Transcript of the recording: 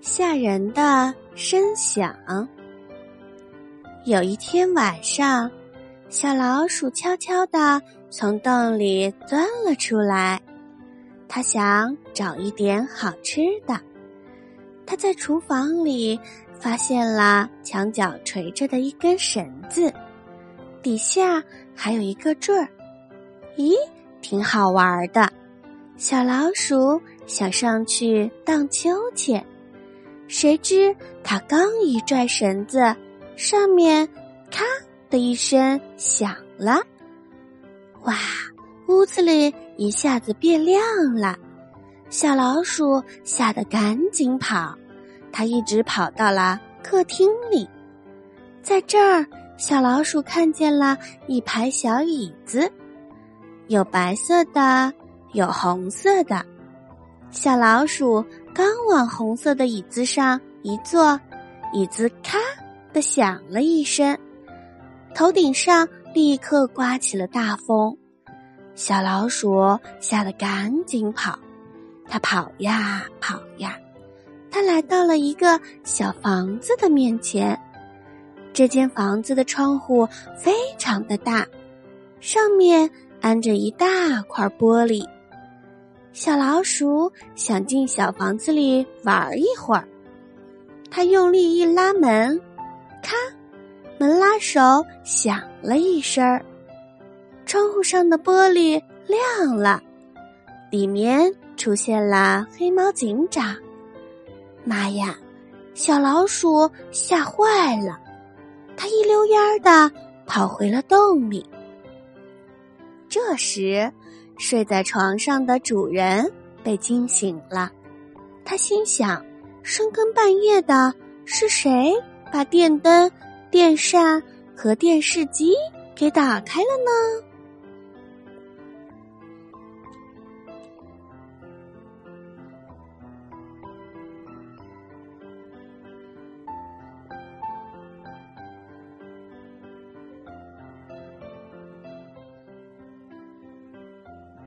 吓人的声响。有一天晚上，小老鼠悄悄地从洞里钻了出来。它想找一点好吃的。它在厨房里发现了墙角垂着的一根绳子，底下还有一个坠儿。咦，挺好玩的。小老鼠想上去荡秋千。谁知他刚一拽绳子，上面“咔”的一声响了，哇！屋子里一下子变亮了，小老鼠吓得赶紧跑，它一直跑到了客厅里，在这儿，小老鼠看见了一排小椅子，有白色的，有红色的。小老鼠刚往红色的椅子上一坐，椅子“咔”的响了一声，头顶上立刻刮起了大风。小老鼠吓得赶紧跑，它跑呀跑呀，它来到了一个小房子的面前。这间房子的窗户非常的大，上面安着一大块玻璃。小老鼠想进小房子里玩一会儿，它用力一拉门，咔，门拉手响了一声儿，窗户上的玻璃亮了，里面出现了黑猫警长。妈呀！小老鼠吓坏了，它一溜烟儿的跑回了洞里。这时。睡在床上的主人被惊醒了，他心想：深更半夜的，是谁把电灯、电扇和电视机给打开了呢？